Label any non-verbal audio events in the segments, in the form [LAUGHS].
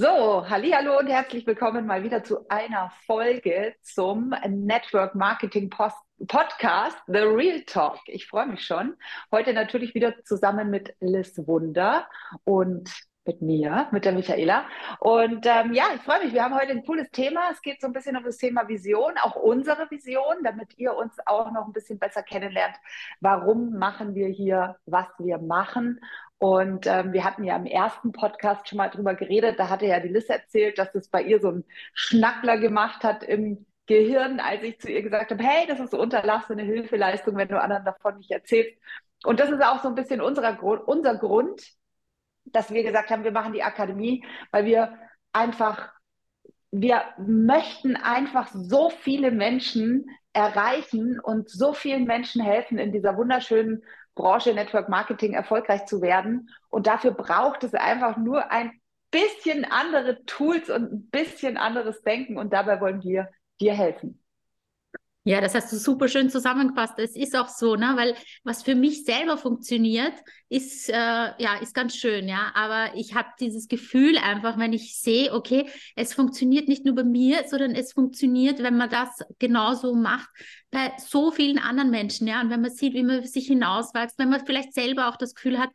So, hallo und herzlich willkommen mal wieder zu einer Folge zum Network Marketing Post Podcast The Real Talk. Ich freue mich schon. Heute natürlich wieder zusammen mit Liz Wunder und mit mir, mit der Michaela. Und ähm, ja, ich freue mich. Wir haben heute ein cooles Thema. Es geht so ein bisschen um das Thema Vision, auch unsere Vision, damit ihr uns auch noch ein bisschen besser kennenlernt. Warum machen wir hier, was wir machen? Und ähm, wir hatten ja im ersten Podcast schon mal drüber geredet. Da hatte ja die Liz erzählt, dass es bei ihr so einen Schnackler gemacht hat im Gehirn, als ich zu ihr gesagt habe, hey, das ist unterlassene Hilfeleistung, wenn du anderen davon nicht erzählst. Und das ist auch so ein bisschen unserer, unser Grund, dass wir gesagt haben, wir machen die Akademie, weil wir einfach, wir möchten einfach so viele Menschen erreichen und so vielen Menschen helfen in dieser wunderschönen Branche Network Marketing erfolgreich zu werden. Und dafür braucht es einfach nur ein bisschen andere Tools und ein bisschen anderes Denken. Und dabei wollen wir dir helfen. Ja, das hast du super schön zusammengefasst. Es ist auch so, ne? weil was für mich selber funktioniert, ist äh, ja ist ganz schön, ja. Aber ich habe dieses Gefühl einfach, wenn ich sehe, okay, es funktioniert nicht nur bei mir, sondern es funktioniert, wenn man das genauso macht bei so vielen anderen Menschen, ja. Und wenn man sieht, wie man sich hinauswächst, wenn man vielleicht selber auch das Gefühl hat,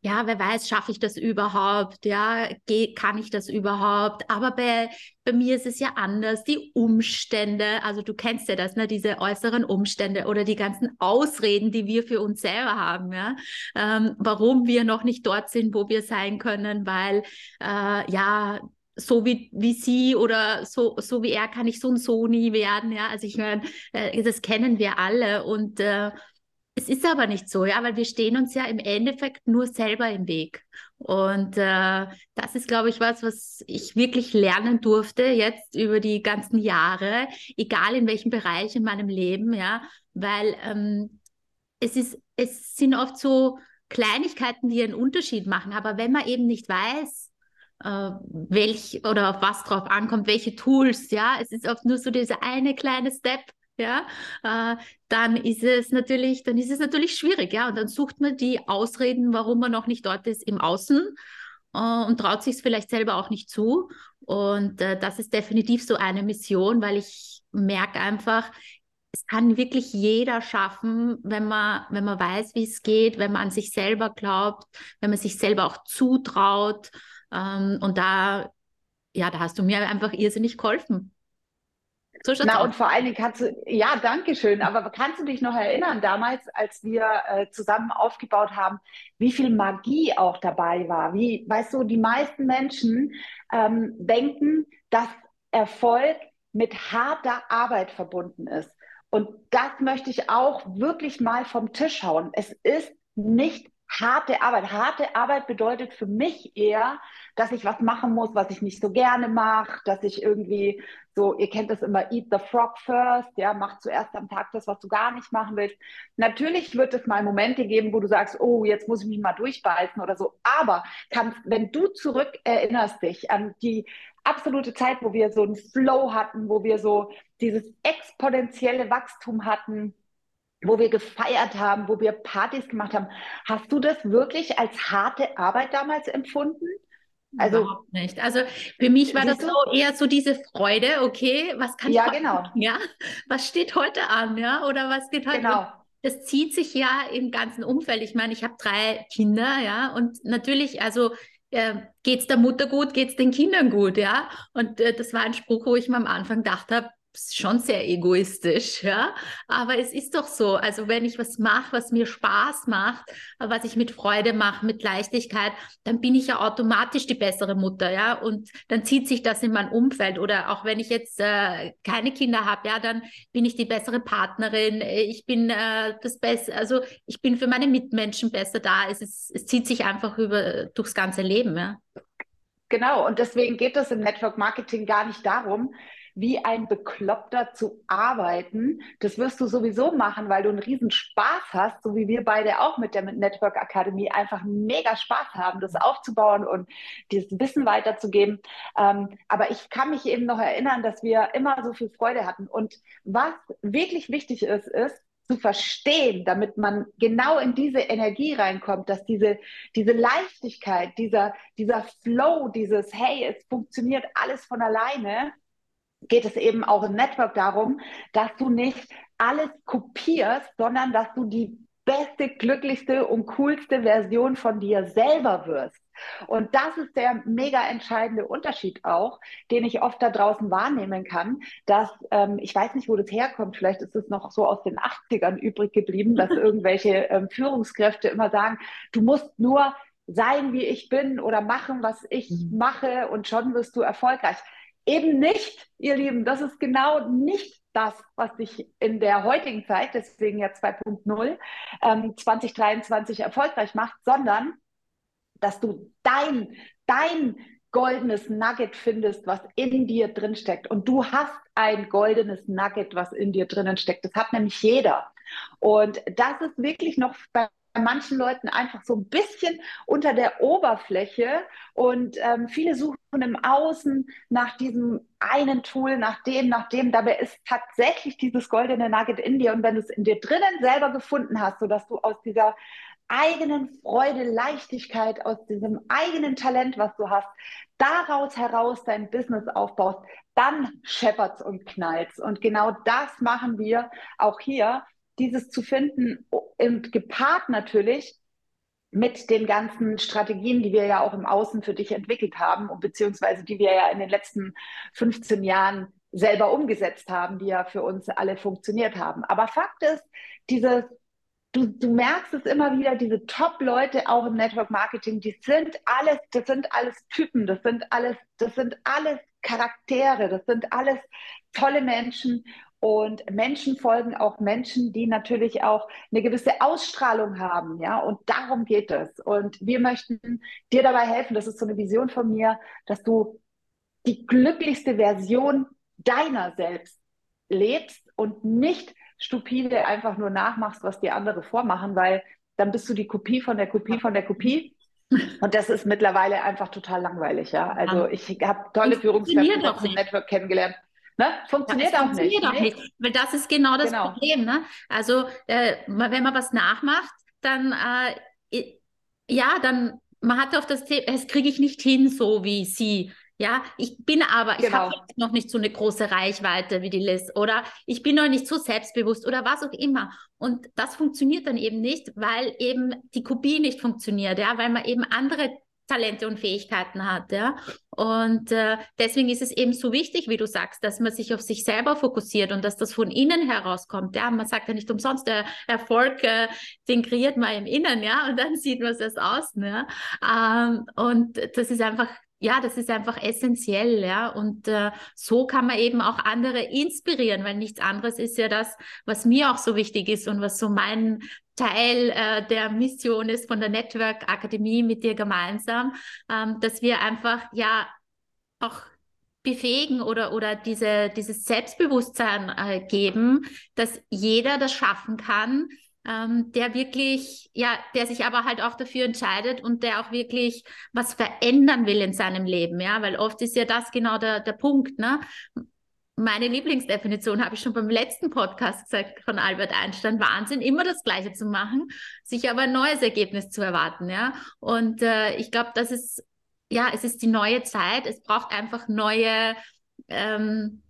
ja, wer weiß, schaffe ich das überhaupt? Ja, geh, kann ich das überhaupt? Aber bei, bei mir ist es ja anders. Die Umstände, also du kennst ja das, ne, diese äußeren Umstände oder die ganzen Ausreden, die wir für uns selber haben, ja, ähm, warum wir noch nicht dort sind, wo wir sein können, weil äh, ja so wie, wie sie oder so, so wie er kann ich so und so nie werden. Ja, also ich meine, äh, das kennen wir alle und äh, es ist aber nicht so, ja, weil wir stehen uns ja im Endeffekt nur selber im Weg. Und äh, das ist, glaube ich, was, was ich wirklich lernen durfte jetzt über die ganzen Jahre, egal in welchem Bereich in meinem Leben, ja, weil ähm, es ist, es sind oft so Kleinigkeiten, die einen Unterschied machen. Aber wenn man eben nicht weiß, äh, welch oder auf was drauf ankommt, welche Tools, ja, es ist oft nur so dieser eine kleine Step, ja, äh, dann ist es natürlich, dann ist es natürlich schwierig, ja, und dann sucht man die Ausreden, warum man noch nicht dort ist im Außen äh, und traut sich es vielleicht selber auch nicht zu. Und äh, das ist definitiv so eine Mission, weil ich merke einfach, es kann wirklich jeder schaffen, wenn man, wenn man weiß, wie es geht, wenn man an sich selber glaubt, wenn man sich selber auch zutraut. Ähm, und da, ja, da hast du mir einfach irrsinnig geholfen. So Na, und vor allen Dingen kannst du, ja, danke schön, aber kannst du dich noch erinnern, damals, als wir äh, zusammen aufgebaut haben, wie viel Magie auch dabei war? Wie, weißt du, die meisten Menschen ähm, denken, dass Erfolg mit harter Arbeit verbunden ist. Und das möchte ich auch wirklich mal vom Tisch hauen. Es ist nicht harte Arbeit. Harte Arbeit bedeutet für mich eher, dass ich was machen muss, was ich nicht so gerne mache, dass ich irgendwie so, ihr kennt das immer, eat the frog first, ja, mach zuerst am Tag das, was du gar nicht machen willst. Natürlich wird es mal Momente geben, wo du sagst, oh, jetzt muss ich mich mal durchbeißen oder so. Aber kannst, wenn du zurück erinnerst dich an die absolute Zeit, wo wir so einen Flow hatten, wo wir so dieses exponentielle Wachstum hatten, wo wir gefeiert haben, wo wir Partys gemacht haben. Hast du das wirklich als harte Arbeit damals empfunden? Also Überhaupt nicht. Also für mich war das so eher so diese Freude, okay, was kann ja, ich genau. ja, was steht heute an, ja, oder was geht heute genau. das zieht sich ja im ganzen Umfeld. Ich meine, ich habe drei Kinder, ja, und natürlich, also äh, geht es der Mutter gut, geht es den Kindern gut, ja. Und äh, das war ein Spruch, wo ich mir am Anfang gedacht habe, schon sehr egoistisch, ja. Aber es ist doch so. Also wenn ich was mache, was mir Spaß macht, was ich mit Freude mache, mit Leichtigkeit, dann bin ich ja automatisch die bessere Mutter, ja. Und dann zieht sich das in mein Umfeld. Oder auch wenn ich jetzt äh, keine Kinder habe, ja, dann bin ich die bessere Partnerin. Ich bin äh, das Beste, also ich bin für meine Mitmenschen besser da. Es, ist, es zieht sich einfach über durchs ganze Leben, ja. Genau, und deswegen geht es im Network Marketing gar nicht darum, wie ein Bekloppter zu arbeiten. Das wirst du sowieso machen, weil du einen riesen Spaß hast, so wie wir beide auch mit der Network Akademie einfach mega Spaß haben, das aufzubauen und dieses Wissen weiterzugeben. Ähm, aber ich kann mich eben noch erinnern, dass wir immer so viel Freude hatten. Und was wirklich wichtig ist, ist, zu verstehen, damit man genau in diese Energie reinkommt, dass diese, diese Leichtigkeit, dieser, dieser Flow, dieses, hey, es funktioniert alles von alleine, geht es eben auch im Network darum, dass du nicht alles kopierst, sondern dass du die beste, glücklichste und coolste Version von dir selber wirst. Und das ist der mega entscheidende Unterschied auch, den ich oft da draußen wahrnehmen kann, dass ähm, ich weiß nicht, wo das herkommt, vielleicht ist es noch so aus den 80ern übrig geblieben, dass [LAUGHS] irgendwelche ähm, Führungskräfte immer sagen, du musst nur sein, wie ich bin oder machen, was ich mhm. mache und schon wirst du erfolgreich. Eben nicht, ihr Lieben, das ist genau nicht das, was dich in der heutigen Zeit, deswegen ja 2.0, ähm, 2023 erfolgreich macht, sondern dass du dein, dein goldenes Nugget findest, was in dir drin steckt. Und du hast ein goldenes Nugget, was in dir drinnen steckt. Das hat nämlich jeder. Und das ist wirklich noch bei manchen Leuten einfach so ein bisschen unter der Oberfläche und ähm, viele suchen im Außen nach diesem einen Tool, nach dem, nach dem. Dabei ist tatsächlich dieses goldene Nugget in dir und wenn du es in dir drinnen selber gefunden hast, sodass du aus dieser eigenen Freude, Leichtigkeit, aus diesem eigenen Talent, was du hast, daraus heraus dein Business aufbaust, dann scheppert's und knallt's. Und genau das machen wir auch hier, dieses zu finden und gepaart natürlich mit den ganzen Strategien, die wir ja auch im Außen für dich entwickelt haben und beziehungsweise die wir ja in den letzten 15 Jahren selber umgesetzt haben, die ja für uns alle funktioniert haben. Aber Fakt ist, dieses du, du merkst es immer wieder, diese Top-Leute auch im Network Marketing, die sind alles, das sind alles Typen, das sind alles, das sind alles Charaktere, das sind alles tolle Menschen. Und Menschen folgen auch Menschen, die natürlich auch eine gewisse Ausstrahlung haben, ja. Und darum geht es. Und wir möchten dir dabei helfen. Das ist so eine Vision von mir, dass du die glücklichste Version deiner selbst lebst und nicht stupide einfach nur nachmachst, was die andere vormachen, weil dann bist du die Kopie von der Kopie von der Kopie. Und das ist mittlerweile einfach total langweilig, ja. Also ich habe tolle Führungskräfte dem Network kennengelernt. Ne? Funktioniert ja, auch funktioniert nicht. Auch nicht. Weil das ist genau das genau. Problem. Ne? Also äh, wenn man was nachmacht, dann äh, ja, dann man hat auf das Thema, das kriege ich nicht hin, so wie sie. Ja, ich bin aber, genau. ich habe noch nicht so eine große Reichweite wie die Liz oder ich bin noch nicht so selbstbewusst oder was auch immer. Und das funktioniert dann eben nicht, weil eben die Kopie nicht funktioniert, ja, weil man eben andere Talente und Fähigkeiten hat, ja. Und äh, deswegen ist es eben so wichtig, wie du sagst, dass man sich auf sich selber fokussiert und dass das von innen herauskommt. Ja, man sagt ja nicht umsonst, der Erfolg, äh, den kreiert man im Innen, ja, und dann sieht man es erst außen, ja. Ähm, und das ist einfach ja, das ist einfach essentiell, ja. Und äh, so kann man eben auch andere inspirieren, weil nichts anderes ist ja das, was mir auch so wichtig ist und was so mein Teil äh, der Mission ist von der Network Akademie mit dir gemeinsam, ähm, dass wir einfach ja auch befähigen oder, oder diese, dieses Selbstbewusstsein äh, geben, dass jeder das schaffen kann, ähm, der wirklich, ja, der sich aber halt auch dafür entscheidet und der auch wirklich was verändern will in seinem Leben, ja, weil oft ist ja das genau der, der Punkt, ne? Meine Lieblingsdefinition habe ich schon beim letzten Podcast gesagt von Albert Einstein. Wahnsinn, immer das Gleiche zu machen, sich aber ein neues Ergebnis zu erwarten, ja. Und äh, ich glaube, das ist, ja, es ist die neue Zeit. Es braucht einfach neue, ähm,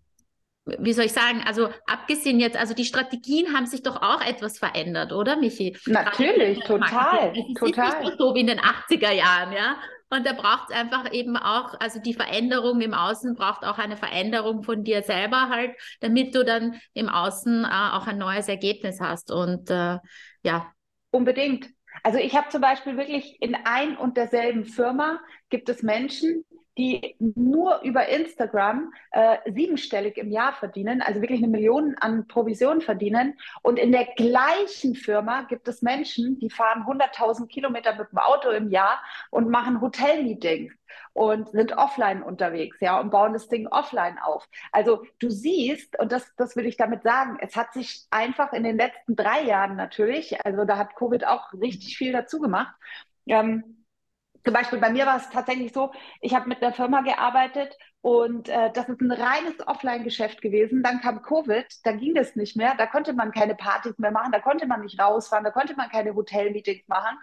wie soll ich sagen, also abgesehen jetzt, also die Strategien haben sich doch auch etwas verändert, oder Michi? Natürlich, total, es ist total. Nicht so wie in den 80er Jahren, ja. Und da braucht es einfach eben auch, also die Veränderung im Außen braucht auch eine Veränderung von dir selber halt, damit du dann im Außen äh, auch ein neues Ergebnis hast. Und äh, ja. Unbedingt. Also ich habe zum Beispiel wirklich in ein und derselben Firma gibt es Menschen, die nur über Instagram äh, siebenstellig im Jahr verdienen, also wirklich eine Million an Provision verdienen. Und in der gleichen Firma gibt es Menschen, die fahren 100.000 Kilometer mit dem Auto im Jahr und machen Hotelmeetings und sind offline unterwegs, ja, und bauen das Ding offline auf. Also du siehst, und das, das will ich damit sagen, es hat sich einfach in den letzten drei Jahren natürlich, also da hat Covid auch richtig viel dazu gemacht, ähm, zum Beispiel bei mir war es tatsächlich so, ich habe mit einer Firma gearbeitet Und äh, das ist ein reines Offline-Geschäft gewesen. Dann kam Covid, da ging das nicht mehr. Da konnte man keine Partys mehr machen, da konnte man nicht rausfahren, da konnte man keine Hotel-Meetings machen.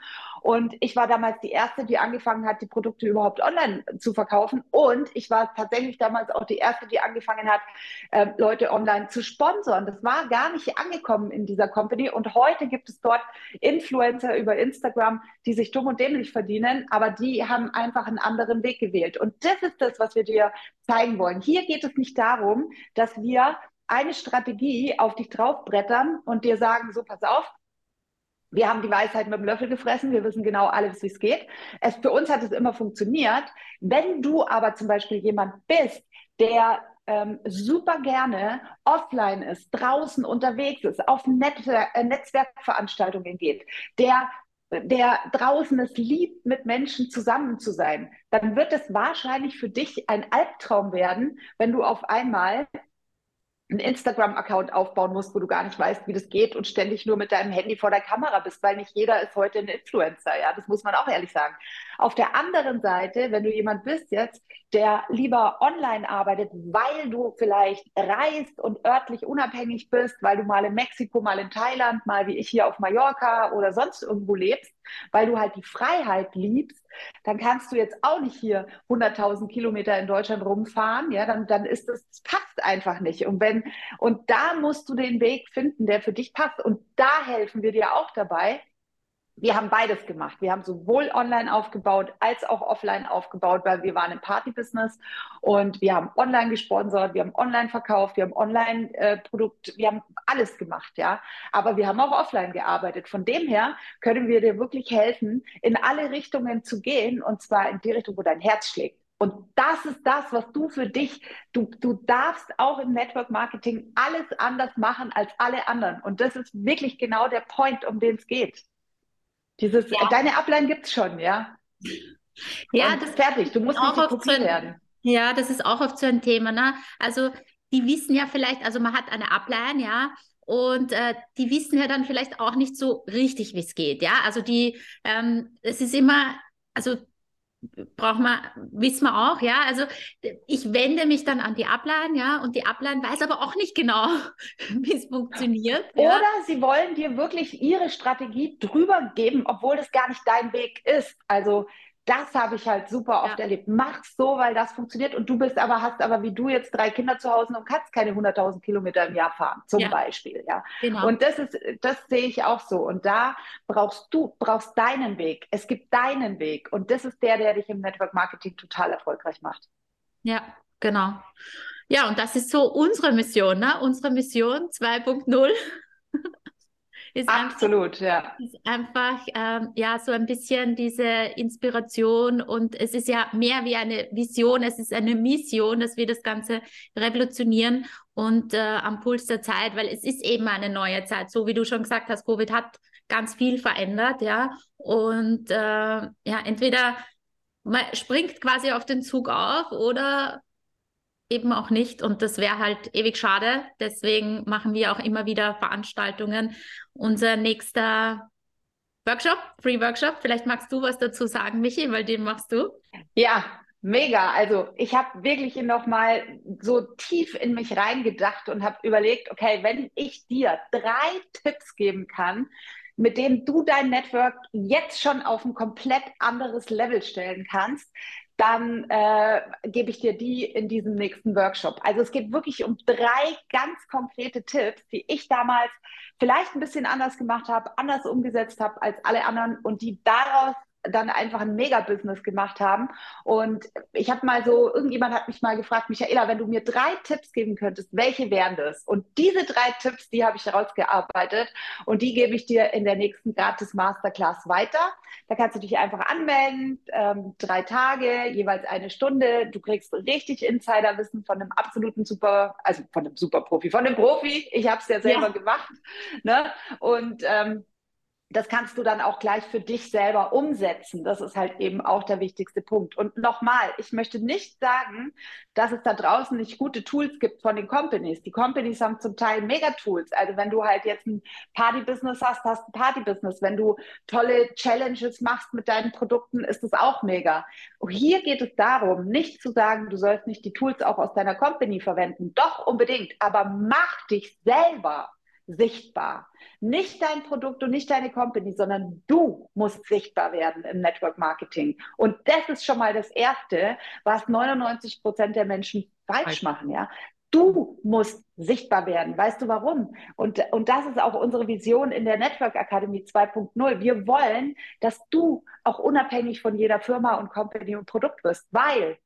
Und ich war damals die Erste, die angefangen hat, die Produkte überhaupt online zu verkaufen. Und ich war tatsächlich damals auch die Erste, die angefangen hat, äh, Leute online zu sponsern. Das war gar nicht angekommen in dieser Company. Und heute gibt es dort Influencer über Instagram, die sich dumm und dämlich verdienen, aber die haben einfach einen anderen Weg gewählt. Und das ist das, was wir dir zeigen wollen. Hier geht es nicht darum, dass wir eine Strategie auf dich draufbrettern und dir sagen, so pass auf, wir haben die Weisheit mit dem Löffel gefressen, wir wissen genau alles, wie es geht. Für uns hat es immer funktioniert. Wenn du aber zum Beispiel jemand bist, der ähm, super gerne offline ist, draußen unterwegs ist, auf Netzwer äh, Netzwerkveranstaltungen geht, der der draußen es liebt, mit Menschen zusammen zu sein, dann wird es wahrscheinlich für dich ein Albtraum werden, wenn du auf einmal einen Instagram-Account aufbauen musst, wo du gar nicht weißt, wie das geht und ständig nur mit deinem Handy vor der Kamera bist, weil nicht jeder ist heute ein Influencer, ja, das muss man auch ehrlich sagen. Auf der anderen Seite, wenn du jemand bist jetzt, der lieber online arbeitet, weil du vielleicht reist und örtlich unabhängig bist, weil du mal in Mexiko, mal in Thailand, mal wie ich hier auf Mallorca oder sonst irgendwo lebst, weil du halt die Freiheit liebst, dann kannst du jetzt auch nicht hier 100.000 Kilometer in Deutschland rumfahren, ja, dann, dann ist das, das passt einfach nicht. Und wenn, und da musst du den Weg finden, der für dich passt. Und da helfen wir dir auch dabei, wir haben beides gemacht. Wir haben sowohl online aufgebaut als auch offline aufgebaut, weil wir waren im Party-Business und wir haben online gesponsert, wir haben online verkauft, wir haben online äh, Produkt, wir haben alles gemacht, ja. Aber wir haben auch offline gearbeitet. Von dem her können wir dir wirklich helfen, in alle Richtungen zu gehen und zwar in die Richtung, wo dein Herz schlägt. Und das ist das, was du für dich, du, du darfst auch im Network Marketing alles anders machen als alle anderen. Und das ist wirklich genau der Point, um den es geht. Dieses, ja. deine Ablein gibt es schon, ja? Ja, Und das ist fertig. Du musst nicht die Kopie so werden. Ja, das ist auch oft so ein Thema. Ne? Also die wissen ja vielleicht, also man hat eine Ablein, ja, und äh, die wissen ja dann vielleicht auch nicht so richtig, wie es geht, ja. Also die, ähm, es ist immer, also braucht man, wissen wir auch, ja. Also ich wende mich dann an die Ablein, ja, und die Ablein weiß aber auch nicht genau, [LAUGHS] wie es funktioniert. Oder ja. sie wollen dir wirklich ihre Strategie drüber geben, obwohl das gar nicht dein Weg ist. Also das habe ich halt super oft ja. erlebt. Mach's so, weil das funktioniert und du bist aber, hast aber wie du jetzt drei Kinder zu Hause und kannst keine 100.000 Kilometer im Jahr fahren, zum ja. Beispiel, ja. Genau. Und das ist, das sehe ich auch so. Und da brauchst du, brauchst deinen Weg. Es gibt deinen Weg und das ist der, der dich im Network Marketing total erfolgreich macht. Ja, genau. Ja, und das ist so unsere Mission, ne? Unsere Mission 2.0. Ist Absolut, einfach, ja. Ist einfach ähm, ja so ein bisschen diese Inspiration und es ist ja mehr wie eine Vision, es ist eine Mission, dass wir das Ganze revolutionieren und äh, am Puls der Zeit, weil es ist eben eine neue Zeit, so wie du schon gesagt hast, Covid hat ganz viel verändert, ja und äh, ja entweder man springt quasi auf den Zug auf oder eben auch nicht. Und das wäre halt ewig schade. Deswegen machen wir auch immer wieder Veranstaltungen. Unser nächster Workshop, Free Workshop, vielleicht magst du was dazu sagen, Michi, weil den machst du. Ja, mega. Also ich habe wirklich noch mal so tief in mich reingedacht und habe überlegt, okay, wenn ich dir drei Tipps geben kann, mit denen du dein Network jetzt schon auf ein komplett anderes Level stellen kannst, dann äh, gebe ich dir die in diesem nächsten Workshop. Also es geht wirklich um drei ganz konkrete Tipps, die ich damals vielleicht ein bisschen anders gemacht habe, anders umgesetzt habe als alle anderen und die daraus dann einfach ein Mega-Business gemacht haben. Und ich habe mal so, irgendjemand hat mich mal gefragt, Michaela, wenn du mir drei Tipps geben könntest, welche wären das? Und diese drei Tipps, die habe ich herausgearbeitet und die gebe ich dir in der nächsten gratis Masterclass weiter. Da kannst du dich einfach anmelden, ähm, drei Tage, jeweils eine Stunde. Du kriegst richtig Insiderwissen von einem absoluten Super, also von einem Superprofi, von einem Profi. Ich habe es ja selber ja. gemacht. Ne? Und ähm, das kannst du dann auch gleich für dich selber umsetzen. Das ist halt eben auch der wichtigste Punkt. Und nochmal, ich möchte nicht sagen, dass es da draußen nicht gute Tools gibt von den Companies. Die Companies haben zum Teil Mega-Tools. Also wenn du halt jetzt ein Party-Business hast, hast ein Party-Business. Wenn du tolle Challenges machst mit deinen Produkten, ist es auch mega. Und hier geht es darum, nicht zu sagen, du sollst nicht die Tools auch aus deiner Company verwenden. Doch unbedingt. Aber mach dich selber sichtbar. Nicht dein Produkt und nicht deine Company, sondern du musst sichtbar werden im Network Marketing. Und das ist schon mal das Erste, was 99 Prozent der Menschen falsch machen, ja. Du musst sichtbar werden. Weißt du warum? Und, und das ist auch unsere Vision in der Network Academy 2.0. Wir wollen, dass du auch unabhängig von jeder Firma und Company und Produkt wirst, weil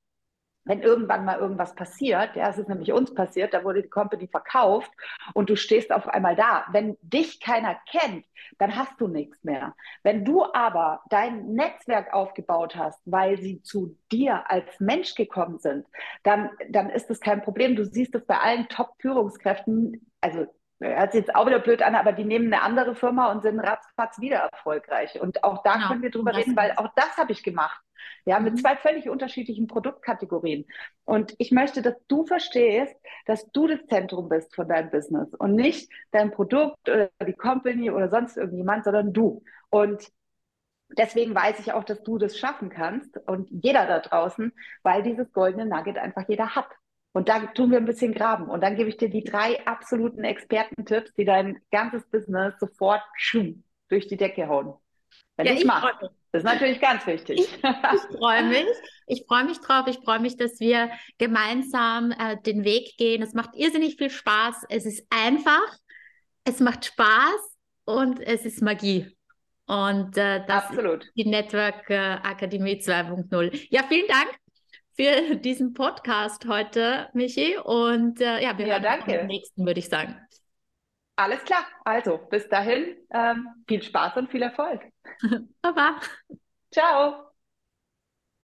wenn irgendwann mal irgendwas passiert, ja, es ist nämlich uns passiert, da wurde die Company verkauft und du stehst auf einmal da. Wenn dich keiner kennt, dann hast du nichts mehr. Wenn du aber dein Netzwerk aufgebaut hast, weil sie zu dir als Mensch gekommen sind, dann, dann ist das kein Problem. Du siehst es bei allen Top-Führungskräften, also hört sich jetzt auch wieder blöd an, aber die nehmen eine andere Firma und sind ratzfatz wieder erfolgreich. Und auch da genau. können wir drüber reden, weil auch das habe ich gemacht. Ja, mit mhm. zwei völlig unterschiedlichen Produktkategorien. Und ich möchte, dass du verstehst, dass du das Zentrum bist von deinem Business und nicht dein Produkt oder die Company oder sonst irgendjemand, sondern du. Und deswegen weiß ich auch, dass du das schaffen kannst und jeder da draußen, weil dieses goldene Nugget einfach jeder hat. Und da tun wir ein bisschen graben. Und dann gebe ich dir die drei absoluten Expertentipps, die dein ganzes Business sofort durch die Decke hauen. Wenn ja, ich mache. Das ist natürlich ganz wichtig. Ich, ich freue mich. Ich freue mich drauf. Ich freue mich, dass wir gemeinsam äh, den Weg gehen. Es macht irrsinnig viel Spaß. Es ist einfach. Es macht Spaß und es ist Magie. Und äh, das Absolut. ist die Network äh, Akademie 2.0. Ja, vielen Dank für diesen Podcast heute, Michi. Und äh, ja, wir ja, danke. beim nächsten, würde ich sagen. Alles klar. Also, bis dahin, ähm, viel Spaß und viel Erfolg. [LAUGHS] Baba. Ciao.